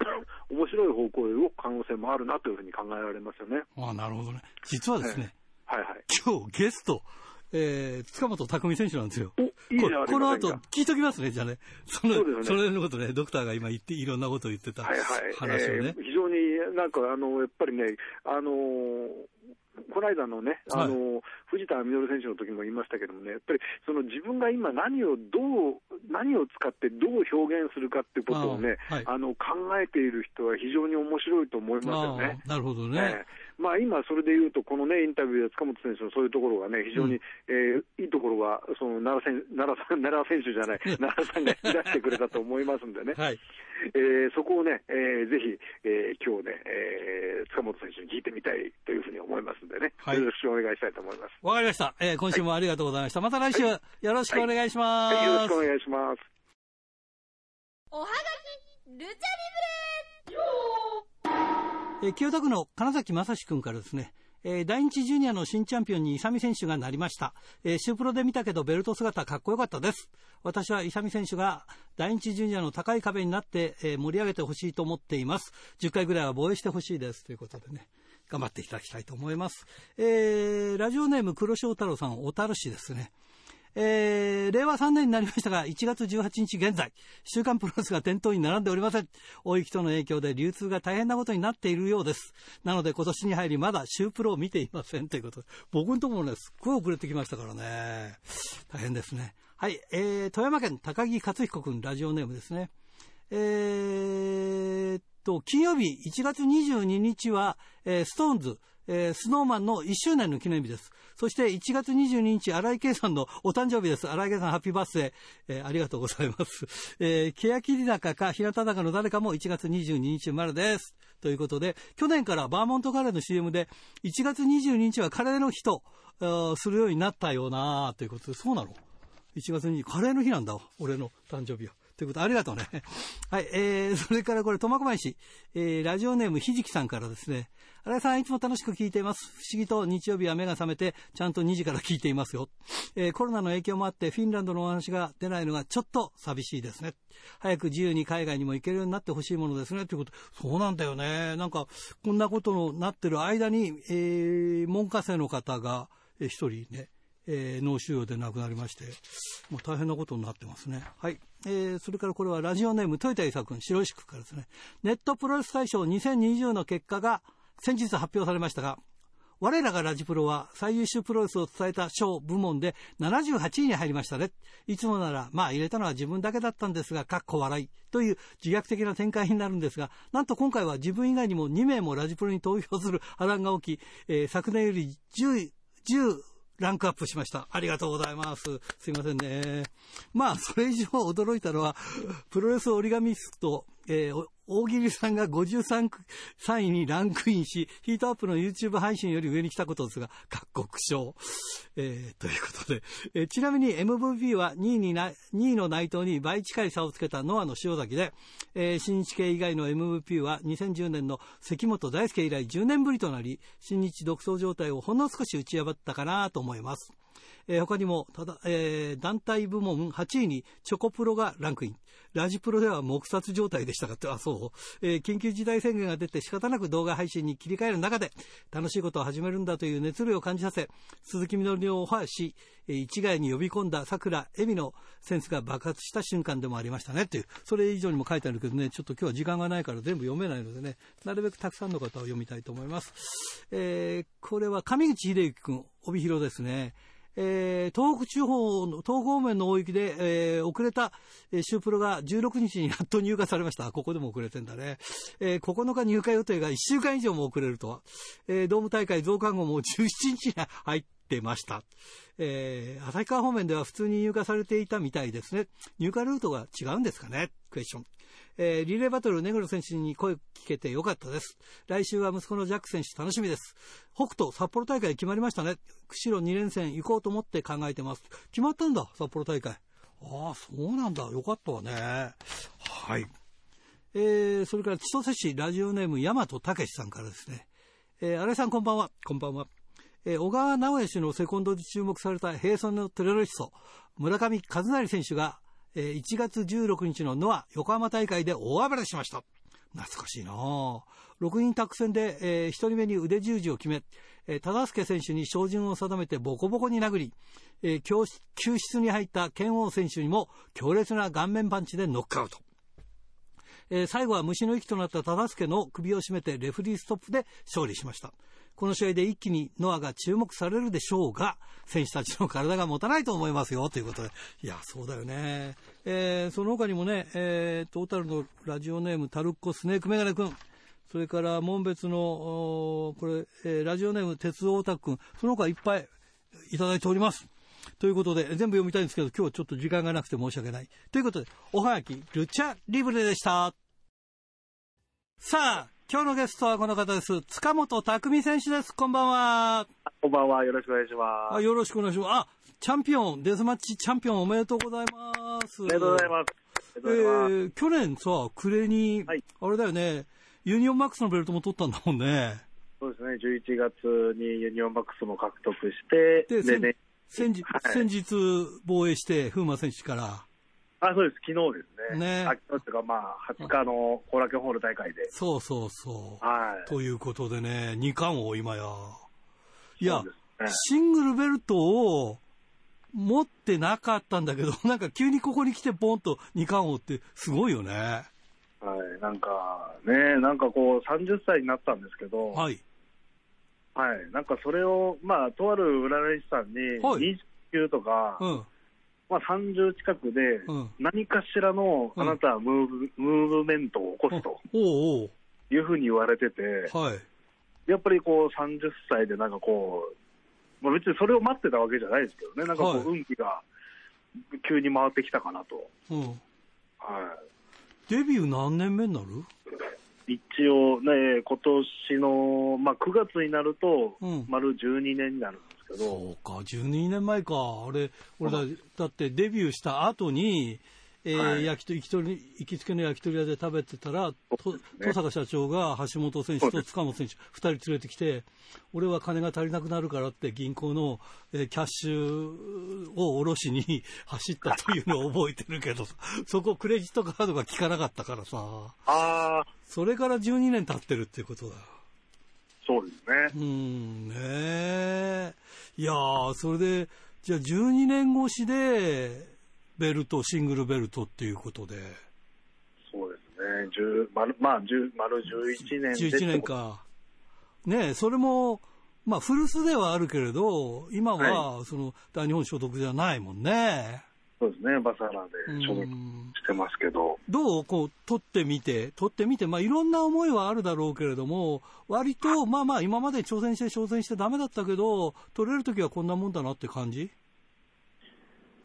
面白い方向へ動く可能性もあるなというふうに考えられますよね。あなるほどね。実はですね、えー、はいはい、今日ゲスト、えー、塚本匠選手なんですよ。いいここの後聞いときますね、じゃあね。その、そ、ね、れのことね、ドクターが今言って、いろんなことを言ってた話をね。はいはいえー、非常になんか、あの、やっぱりね、あのーこの間のね、あの、はい、藤田稔選手の時も言いましたけどもね、やっぱりその自分が今何をどう、何を使ってどう表現するかってことをね、あはい、あの考えている人は非常に面白いと思いますよね。なるほどね。まあ、今、それでいうと、この、ね、インタビューで塚本選手のそういうところがね、非常に、うん、えー、いいところが、その奈良選奈良さん奈良選手じゃない、奈良さんが引き出してくれたと思いますんでね、はい。えー、そこをね、えー、ぜひ、えー、今日ね、えー、塚本選手に聞いてみたいというふうに思いますんでね、はい、よろしくお願いしたいと思います。わかりました。えー、今週もありがとうございました。また来週、よろしくお願いします、はい、よろしくお願いします。おはがき、ルチャリブレえー、清田区の金崎正史君からですね、えー、第日ジュニアの新チャンピオンに勇選手がなりました。えー、シュープロで見たけどベルト姿かっこよかったです。私は勇選手が第一順者の高い壁になって、えー盛り上げてほしいと思っています。10回ぐらいは防衛してほしいです。ということでね。頑張っていただきたいと思います。えー、ラジオネーム黒潮太郎さん、小樽市ですね。えー、令和3年になりましたが、1月18日現在、週刊プロレスが店頭に並んでおりません。大雪との影響で流通が大変なことになっているようです。なので今年に入りまだ週プロを見ていませんということで、僕のところもね、すっごい遅れてきましたからね。大変ですね。はい、えー、富山県高木克彦君、ラジオネームですね。えーと、金曜日1月22日は、えー、ストーンズ、えー、スノーマンの1周年の記念日です。そして1月22日、荒井圭さんのお誕生日です。荒井圭さん、 happy birthday、えーありがとうございます。えー、欅坂か、日向坂の誰かも1月22日生まれです。ということで、去年からバーモントカレーの CM で、1月22日はカレーの日と、するようになったよなということで、そうなの ?1 月にカレーの日なんだ。俺の誕生日は。ということ、ありがとうね。はい、えー、それからこれ、苫小牧市、えー、ラジオネームひじきさんからですね。新井さん、いつも楽しく聞いています。不思議と日曜日は目が覚めて、ちゃんと2時から聞いていますよ。えー、コロナの影響もあって、フィンランドのお話が出ないのがちょっと寂しいですね。早く自由に海外にも行けるようになってほしいものですね。ということ、そうなんだよね。なんか、こんなことになってる間に、えー、門下生の方が、えー一人ね、えー脳腫瘍で亡くなりまして、もう大変なことになってますね。はい。えーそれからこれはラジオネーム、豊田伊佐君、白石区からですね。ネットプロレス大賞2020の結果が先日発表されましたが、我らがラジプロは最優秀プロレスを伝えた賞部門で78位に入りましたね。いつもなら、まあ入れたのは自分だけだったんですが、かっこ笑いという自虐的な展開になるんですが、なんと今回は自分以外にも2名もラジプロに投票する波乱が起き、えー昨年より10、10ランクアップしました。ありがとうございます。すいませんね。まあ、それ以上驚いたのは、プロレス折り紙スト、えー大喜利さんが53位にランクインし、ヒートアップの YouTube 配信より上に来たことですが、各国賞。えーということで、えーちなみに MVP は2位にな、2位の内藤に倍近い差をつけたノアの塩崎で、えー新日系以外の MVP は2010年の関本大輔以来10年ぶりとなり、新日独走状態をほんの少し打ち破ったかなと思います。えー他にも、ただ、えー団体部門8位にチョコプロがランクイン。ラジプロでは黙殺状態でしたかって、あ、そう。えー緊急事態宣言が出て仕方なく動画配信に切り替える中で、楽しいことを始めるんだという熱量を感じさせ、鈴木みのりをオファーし、えー一概に呼び込んだ桜恵美のセンスが爆発した瞬間でもありましたねっていう、それ以上にも書いてあるけどね、ちょっと今日は時間がないから全部読めないのでね、なるべくたくさんの方を読みたいと思います。えーこれは上口秀之君、帯広ですね。えー東北地方の、東方面の大雪で、えー遅れた、えーシュープロが16日にやっと入荷されました。ここでも遅れてんだね。えー9日入荷予定が1週間以上も遅れると。えードーム大会増刊号も17日に入ってました。えー旭川方面では普通に入荷されていたみたいですね。入荷ルートが違うんですかね？クエスチョン。えーリレーバトル、根室選手に声聞けてよかったです。来週は息子のジャック選手楽しみです。北斗、札幌大会決まりましたね。釧路2連戦行こうと思って考えてます。決まったんだ、札幌大会。ああ、そうなんだ。よかったわね。はい。えー、それから千歳市ラジオネーム大和武さんからですね。えー、新井さんこんばんは。こんばんは。えー小川直也氏のセコンドで注目された平成のテロリスト、村上和成選手が、えー1月16日のノア横浜大会で大暴れしました。懐かしいなあ6人タッグ戦で、え1人目に腕十字を決め、えー忠助選手に照準を定めてボコボコに殴り、えー教救出に入った剣王選手にも強烈な顔面パンチでノックアウト。えー最後は虫の息となった忠助の首を絞めてレフリーストップで勝利しました。この試合で一気にノアが注目されるでしょうが、選手たちの体が持たないと思いますよ、ということで。いや、そうだよね。えーその他にもね、えートータルのラジオネーム、タルッコスネークメガネ君。それから、門別の、これ、えーラジオネーム、鉄オタク君。その他いっぱいいただいております。ということで、全部読みたいんですけど、今日はちょっと時間がなくて申し訳ない。ということで、おはがき、ルチャリブレでした。さあ、今日のゲストはこの方です。塚本匠選手です。こんばんは。こんばんは。よろしくお願いします。あよろしくお願いします。あ、チャンピオン、デスマッチチャンピオンおめでとうございます。ありがとうございます。えー去年さ、暮れに、はいあれだよね、ユニオンマックスのベルトも取ったんだもんね。そうですね。11月にユニオンマックスも獲得して、で、先ね、先日、はい先日防衛して、風磨選手から。あ、そうです、昨日ですね。ねあ昨日っていうか、まあ、20日の後楽園ホール大会で。そうそうそう。はい。ということでね、2冠王今や。いやね。シングルベルトを持ってなかったんだけど、なんか急にここに来てポンと2冠王ってすごいよね。はい。なんか、ね、なんかこう、30歳になったんですけど、はい。はい。なんかそれを、まあ、とある占い師さんに、はい29とか、うん。まあ、30近くでうん、何かしらの、うん。あなたはムーブ、ムーブメントを起こすと。いうふうに言われてて、はい。やっぱりこう30歳でなんかこう、まあ、別にそれを待ってたわけじゃないですけどね、なんかこはい。う運気が急に回ってきたかなと。うん。はデビュー何年目になる？い、一応ね、今年の、まあ、9月になるとうん、丸12年になるけど、そうか、12年前か。あれ、俺だ、だってデビューした後に、えーはい焼き鳥、行き鳥行きつけの焼き鳥屋で食べてたら、ね登坂社長が橋本選手と塚本選手、二人連れてきて、俺は金が足りなくなるからって銀行の、えーキャッシュを下ろしに 走ったというのを覚えてるけどさ、そこクレジットカードが効かなかったからさ、ああ、それから12年経ってるっていうことだよ。そうですね。うん、ねえ。いやー、それで、じゃあ12年越しで、ベルト、シングルベルトっていうことで、そうですね。10丸、まあ、10丸11年で。11年。か。ねえ、それも、まあ、古巣ではあるけれど、今は、その、大日本所属じゃないもんね。そうですね。バサラで所属うんしてますけど。どうこう、取ってみて、取ってみて、まあ、いろんな思いはあるだろうけれども、割と、まあまあ、今まで挑戦して挑戦してダメだったけど、取れるときはこんなもんだなって感じ？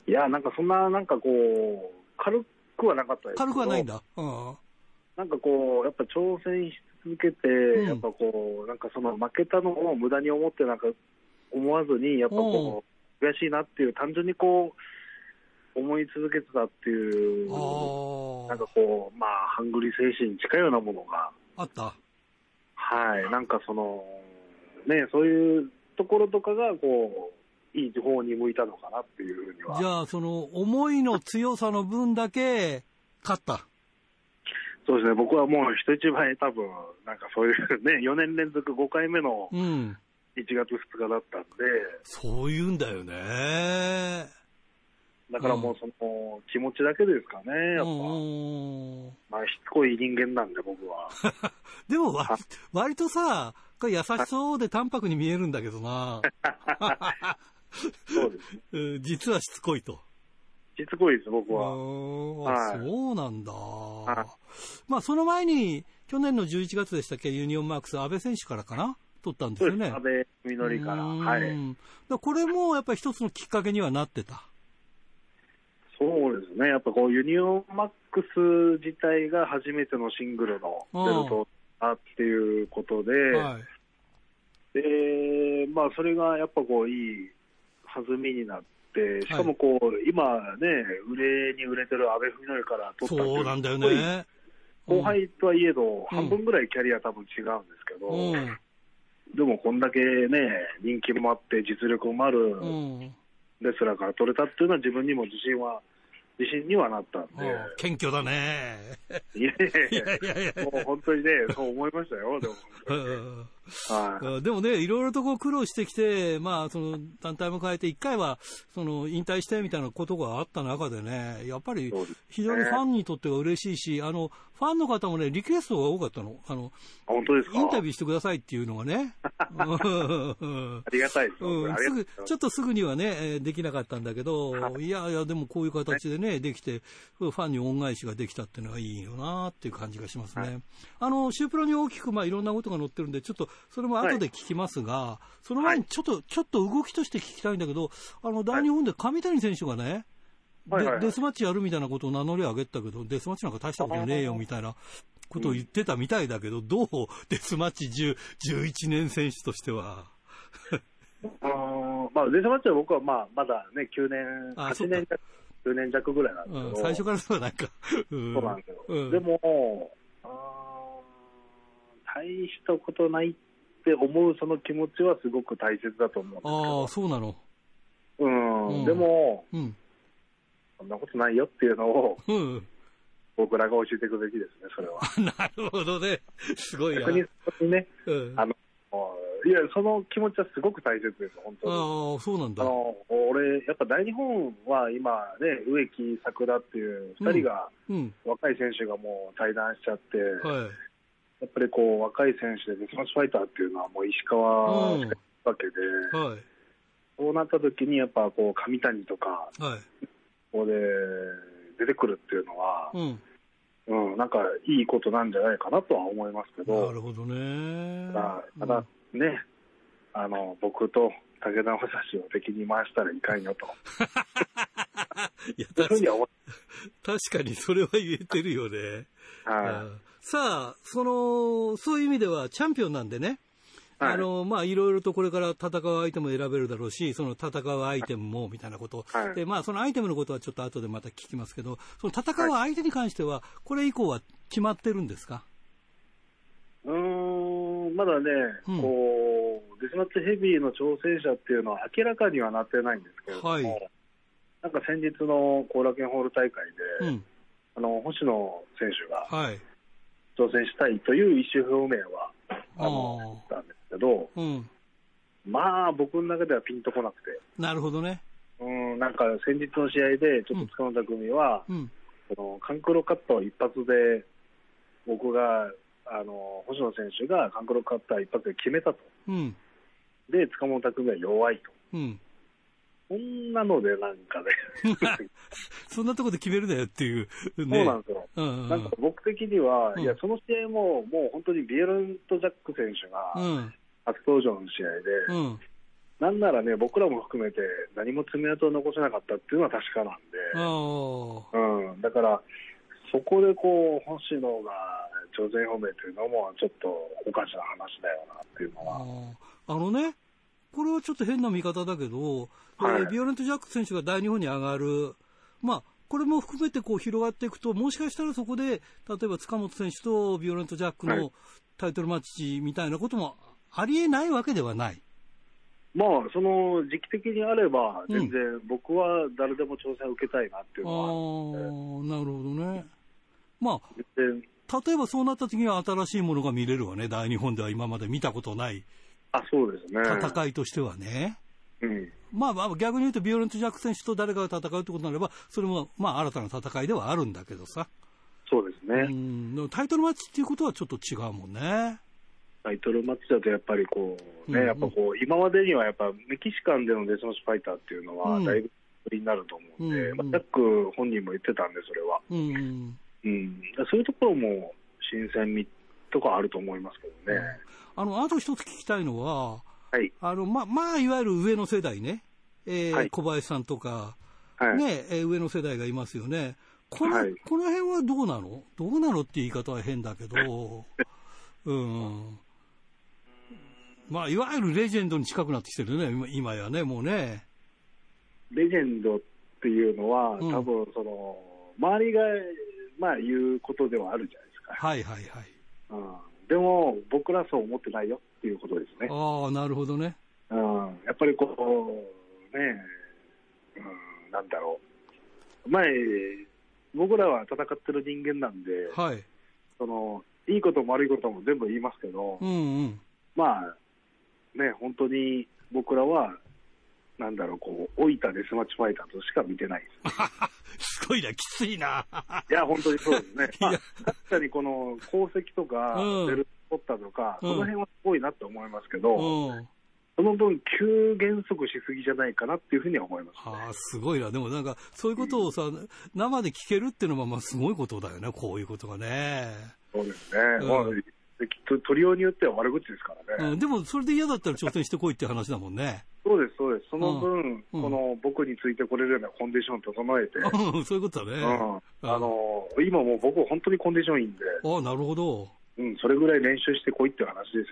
いや、なんかそんな、なんかこう、軽くはなかったです軽くはないんだ。うん。なんかこう、やっぱ挑戦し続けて、んやっぱこう、なんかその負けたのを無駄に思って、なんか思わずに、やっぱこう、悔しいなっていう、単純にこう、思い続けてたっていう、あなんかこう、まあ、ハングリー精神に近いようなものが、あ。あった。はい、なんかその、ね、そういうところとかが、こう、いい方に向いたのかなっていうふうには。じゃあ、その、思いの強さの分だけ、勝った。そうですね、僕はもう人一倍多分、なんかそういうね、4年連続5回目のうん。1月2日だったんで、そういうんだよね。だからもうその気持ちだけですかね、やっぱ。うん。まあ、しつこい人間なんで、僕は。でも割、割とさ、これ優しそうで淡白に見えるんだけどな。そうですね。うん実はしつこいと。しつこいです、僕は。はいそうなんだ。いまあ、その前に、去年の11月でしたっけ、ユニオンマークス、安倍選手からかな？取ったんですよね。安倍みのりから。うんはい。これもやっぱり一つのきっかけにはなってた。そうですね、やっぱこう、ユニオンマックス自体が初めてのシングルのベルトだっていうことで、はい。で、まあ、それがやっぱこう、いい弾みになって、しかもこう、今ね、売れに売れてる安倍文則から取ったそうなんだよね。後輩とはいえど、うん半分ぐらいキャリア多分違うんですけど、うん。でもこんだけね、人気もあって、実力もあるうん。レスラーから取れたっていうのは、自分にも自信は、自信にはなったんで、うん謙虚だね。いやいやいや、もう本当にね、そう思いましたよ、でも。うんはい。うん。でもね、いろいろとこう苦労してきて、まあ、その団体も変えて、一回はその引退してみたいなことがあった中でね、やっぱり非常にファンにとっては嬉しいし、あのファンの方もね、リクエストが多かったの、あの本当ですか？インタビューしてくださいっていうのがね。うん。ありがたいです。うん、すぐちょっとすぐにはね、えーできなかったんだけど、いやいや、でもこういう形でね、できて、ファンに恩返しができたっていうのはいいよなっていう感じがしますね。はい。あの、シュープロに大きく、まあ、いろんなことが載ってるんで、ちょっと、それも後で聞きますが、その前にちょっと、ちょっと動きとして聞きたいんだけど、あの、大日本で上谷選手がね、はいはいデスマッチやるみたいなことを名乗り上げたけど、デスマッチなんか大したことねえよみたいなことを言ってたみたいだけど、どうデスマッチ10 11年選手としては。あのまあ、デスマッチは僕はまあ、まだね、9年、8あそっか。年弱、9年弱ぐらいなんですけど、うん、最初からそうはないか。うん。そうなんですよ。うん。でも、大したことないって思うその気持ちはすごく大切だと思うんですけああ、ど、そうなの。うんうんでも、うん。そんなことないよっていうのをうん。僕らが教えていくべきですね、それは。なるほどね。すごいな。逆にね、うん。あの、いや、その気持ちはすごく大切です、本当に。ああ、そうなんだ。あの俺、やっぱ大日本は今ね、植木、桜っていう2人が、うん。若い選手がもう対談しちゃって、はい。やっぱりこう若い選手でデスマッチファイターっていうのはもう石川しかいないわけで、はい。そうなった時にやっぱこう上谷とか、はい。ここで出てくるっていうのは、うん。うん、なんかいいことなんじゃないかなとは思いますけなど、るほどね。ただただね、あの僕と武田正史を敵に回したらいかんよと、いや、そういうふうに確かにそれは言えてるよね。う、はうんさあ、その、そういう意味ではチャンピオンなんでね。はいあの、まあ、いろいろとこれから戦う相手も選べるだろうし、その戦うアイテムも、みたいなこと。はいで、まあ、そのアイテムのことはちょっと後でまた聞きますけど、その戦う相手に関しては、これ以降は決まってるんですか？い、うーん、まだね、うんこう、デスマッチヘビーの挑戦者っていうのは明らかにはなってないんですけれども、はいなんか先日の後楽園ホール大会で、うん。あの星野選手がはい。挑戦したいという意思表明はああのしたんですけど、うん。まあ、僕の中ではピンとこなくて、なるほどね。うん、なんか先日の試合で、ちょっと塚本組は、うん。このカンクロカット一発で、僕が、あの星野選手がカンクロカッター一発で決めたと、うん。で塚本組は弱いと、うん。そんなのでなんかね、そんなとこで決めるなよっていう。ね。そうなんですよ。うんうんなんか僕的には、うんいや、その試合も、もう本当にビエルント・ジャック選手がうん。初登場の試合で、うん。なんならね、僕らも含めて何も爪痕を残せなかったっていうのは確かなんあで、あ。うん、だから、そこでこう、星野が挑戦表明というのも、ちょっとおかしな話だよなっていうのあは、ーあのね、これはちょっと変な見方だけど、はい。えービオレント・ジャック選手が大日本に上がる、まあ、これも含めてこう広がっていくと、もしかしたらそこで、例えば塚本選手とビオレント・ジャックのはい。タイトルマッチみたいなこともありえないわけではない。まあ、その時期的にあれば、全然、僕は誰でも挑戦を受けたいなっていうああのは、ー、なるほどね。まあ、全然。例えばそうなった時には新しいものが見れるわね。大日本では今まで見たことないあ、そうですね。戦いとしてはね。うん。まあまあ逆に言うとビオレント・ジャック選手と誰かが戦うってことになれば、それもまあ新たな戦いではあるんだけどさ。そうですね。うん、タイトルマッチっていうことはちょっと違うもんね。タイトルマッチだとやっぱりこう、ね、うんやっぱこう、今までにはやっぱメキシカンでのデスマッチファイターっていうのは、うんだいぶ不利になると思うんで、うんまあ、ジャック本人も言ってたんで、それは。うん。うん。そういうところも新鮮味とかあると思いますけどね。あの、あと一つ聞きたいのは、はい。あの、まあ、まあ、いわゆる上の世代ね。えーはい小林さんとか、はい。ね、えー上の世代がいますよね。この、はいこの辺はどうなの？どうなのって言い方は変だけど、うん。まあ、いわゆるレジェンドに近くなってきてるね、今今やね、もうね。レジェンドっていうのは、うん多分その、周りが、まあ言うことではあるじゃないですか。はいはいはい。うん、でも、僕らそう思ってないよっていうことですね。ああ、なるほどね。うん、やっぱりこう、ね、うん、なんだろう。前、僕らは戦ってる人間なんで、はい。その、いいことも悪いことも全部言いますけど、うんうん。まあ、ね、本当に僕らは、なんだろう、こう、老いたデスマッチファイターとしか見てないです。すごいな、きついな。いや、本当にそうですね。まあ確かにこの功績とか、うんベルト取ったとか、うんその辺はすごいなと思いますけど、うん。その分、急減速しすぎじゃないかなっていうふうには思います、ね。ああ、すごいな。でもなんか、そういうことをさ、生で聞けるっていうのは、まあ、すごいことだよね、こういうことがね。そうですね。うん取りようによっては悪口ですからね。うん、でも、それで嫌だったら挑戦してこいって話だもんね。そうです、そうです。その分、うんこの僕についてこれるようなコンディションを整えて、うんうんそういうことだね。あの、今もう僕本当にコンディションいいんで、ああ、なるほど。うん、それぐらい練習してこいっていう話ですよね。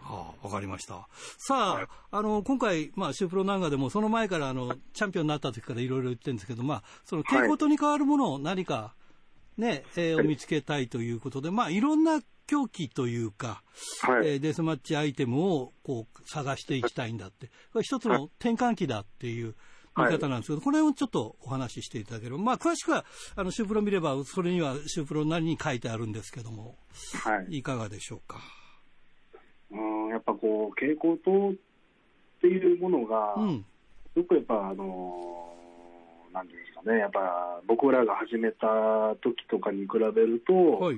はあ、わかりました。さあ、あの、今回、まあ、シュープロなんかでも、その前から、あの、チャンピオンになった時からいろいろ言ってるんですけど、まあ、その、蛍光灯に変わるものを何か、ね、えーはいを見つけたいということで、まあ、いろんな狂気というか、はい。えーデスマッチアイテムを、こう、探していきたいんだって。これ一つの転換期だっていう見方なんですけど、これをちょっとお話ししていただければ、まあ、詳しくは、あの、シュープロ見れば、それにはシュープロなりに書いてあるんですけども、はい。いかがでしょうか？うん、やっぱこう、蛍光灯っていうものが、うん。すごくやっぱ、あのーなんていうんですかね、やっぱ僕らが始めた時とかに比べると、はい。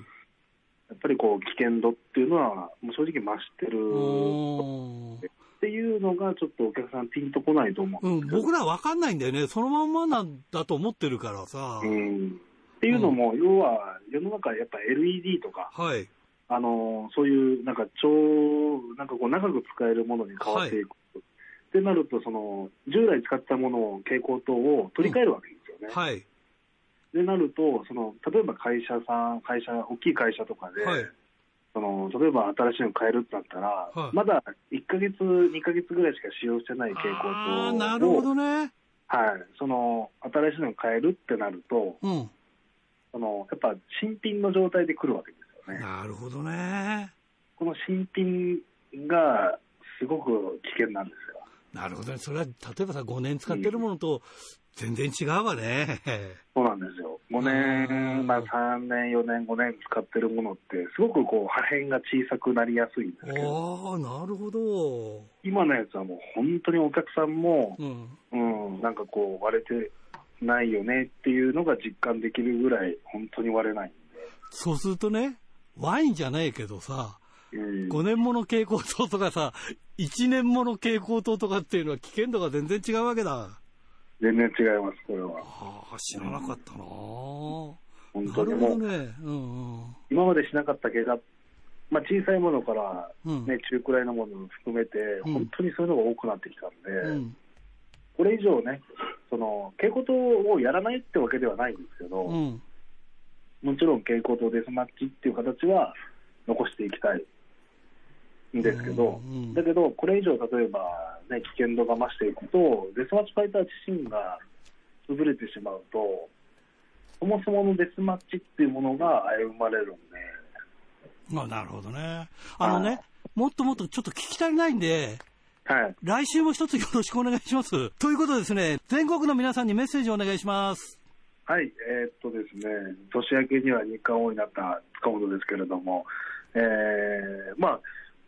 やっぱりこう、危険度っていうのは、もう正直増してるっていうのが、ちょっとお客さんピンとこないと思ううん僕らわかんないんだよね。そのまんまなんだと思ってるからさ。うんっていうのも、要は世の中やっぱ LED とか、はい。あのそういうなんか超、なんかこう長く使えるものに変わっていく。ってなると、その従来使ったものを、蛍光灯を取り替えるわけですよね。はい。でなるとその、例えば会社さん、会社、大きい会社とかで、はい。その例えば新しいの買えるってなったら、はいまだ1ヶ月、2ヶ月ぐらいしか使用してない蛍光灯を、ああ、なるほどね。はい、その新しいの買えるってなると、うん。そのやっぱ新品の状態で来るわけですよね。なるほどね。この新品がすごく危険なんですよ。なるほどね。それは、例えばさ、5年使ってるものと全然違うわね。そうなんですよ。5うん年、まあ3年、4年、5年使ってるものって、すごくこう破片が小さくなりやすいんですけど、ああ、なるほど。今のやつはもう本当にお客さんも、うん。うん、なんかこう割れてないよねっていうのが実感できるぐらい本当に割れないんで。そうするとね、ワインじゃないけどさ、うん5年もの蛍光灯とかさ、1年もの蛍光灯とかっていうのは危険度が全然違うわけだ。全然違います、これは。ああ、知らなかったな、本な当にもう、るほどね。うんうん。今までしなかった怪我、まあ、小さいものから、うんね中くらいのものも含めて、うん本当にそういうのが多くなってきたんで、うん。これ以上ね、その蛍光灯をやらないってわけではないんですけど、うん。もちろん蛍光灯デスマッチっていう形は残していきたいんですけど、だけど、これ以上、例えば、ね、危険度が増していくと、デスマッチファイター自身が潰れてしまうと、そもそものデスマッチっていうものが危ぶまれるんで、あなるほどね。あのね、もっともっとちょっと聞き足りないんで、はい。来週も一つよろしくお願いします。ということでですね、全国の皆さんにメッセージをお願いします。はい、えーっとですね、年明けには日韓王になった塚本ですけれども、えーまあ、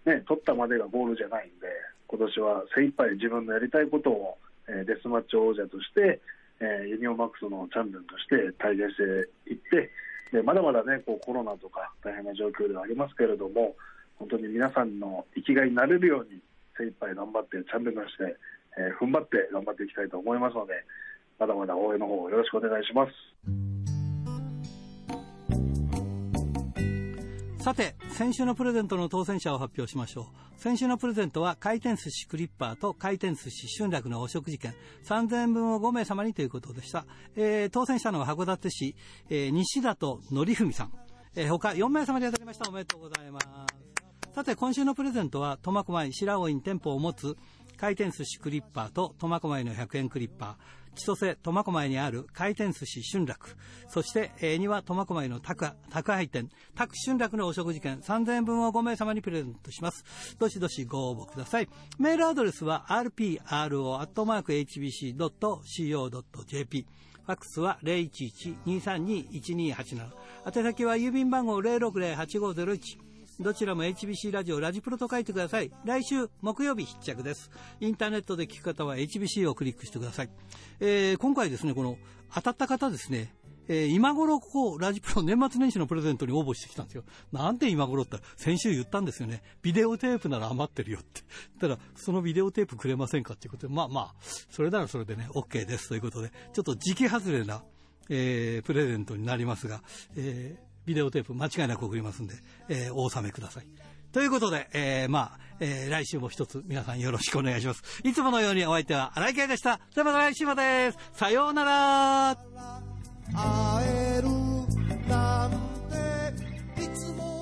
ね、取ったまでがゴールじゃないんで、今年は精一杯自分のやりたいことを、えーデスマッチ王者として、えーユニオンマックスのチャンピオンとして対戦していって、でまだまだね、こうコロナとか大変な状況ではありますけれども、本当に皆さんの生きがいになれるように、精一杯頑張って、チャンピオンとして、えー踏ん張って頑張っていきたいと思いますので、まだまだ応援の方よろしくお願いします。さて、先週のプレゼントの当選者を発表しましょう。先週のプレゼントは回転寿司クリッパーと回転寿司春楽のお食事券3000円分を5名様にということでした。えー当選したのは函館市、えー西田と則文さん。えー他4名様に当たりました。おめでとうございます。さて、今週のプレゼントは、苫小牧白老に店舗を持つ回転寿司クリッパーと苫小牧の100円クリッパー、千歳苫小牧にある回転寿司春楽、そして、え、には苫小牧の宅宅配店、宅春楽のお食事券3000円分を5名様にプレゼントします。どしどしご応募ください。メールアドレスは rpro.hbc.co.jp ファックスは011-232-1287。宛先は郵便番号060-8501。どちらも HBC ラジオ、ラジプロと書いてください。来週木曜日必着です。インターネットで聞く方は HBC をクリックしてください。えー今回ですね、この当たった方ですね、えー今頃こう、ラジプロ年末年始のプレゼントに応募してきたんですよ。なんで今頃って先週言ったんですよね。ビデオテープなら余ってるよって。たら、そのビデオテープくれませんかっていうことで、まあまあ、それならそれでね、OK ですということで、ちょっと時期外れな、えープレゼントになりますが、えービデオテープ間違いなく送りますんで、えー、お納めください。ということで、えー、まあ、えー、来週も一つ皆さんよろしくお願いします。いつものようにお相手は荒井圭でした。ではまた来週までーす。さようなら。会えるなんていつも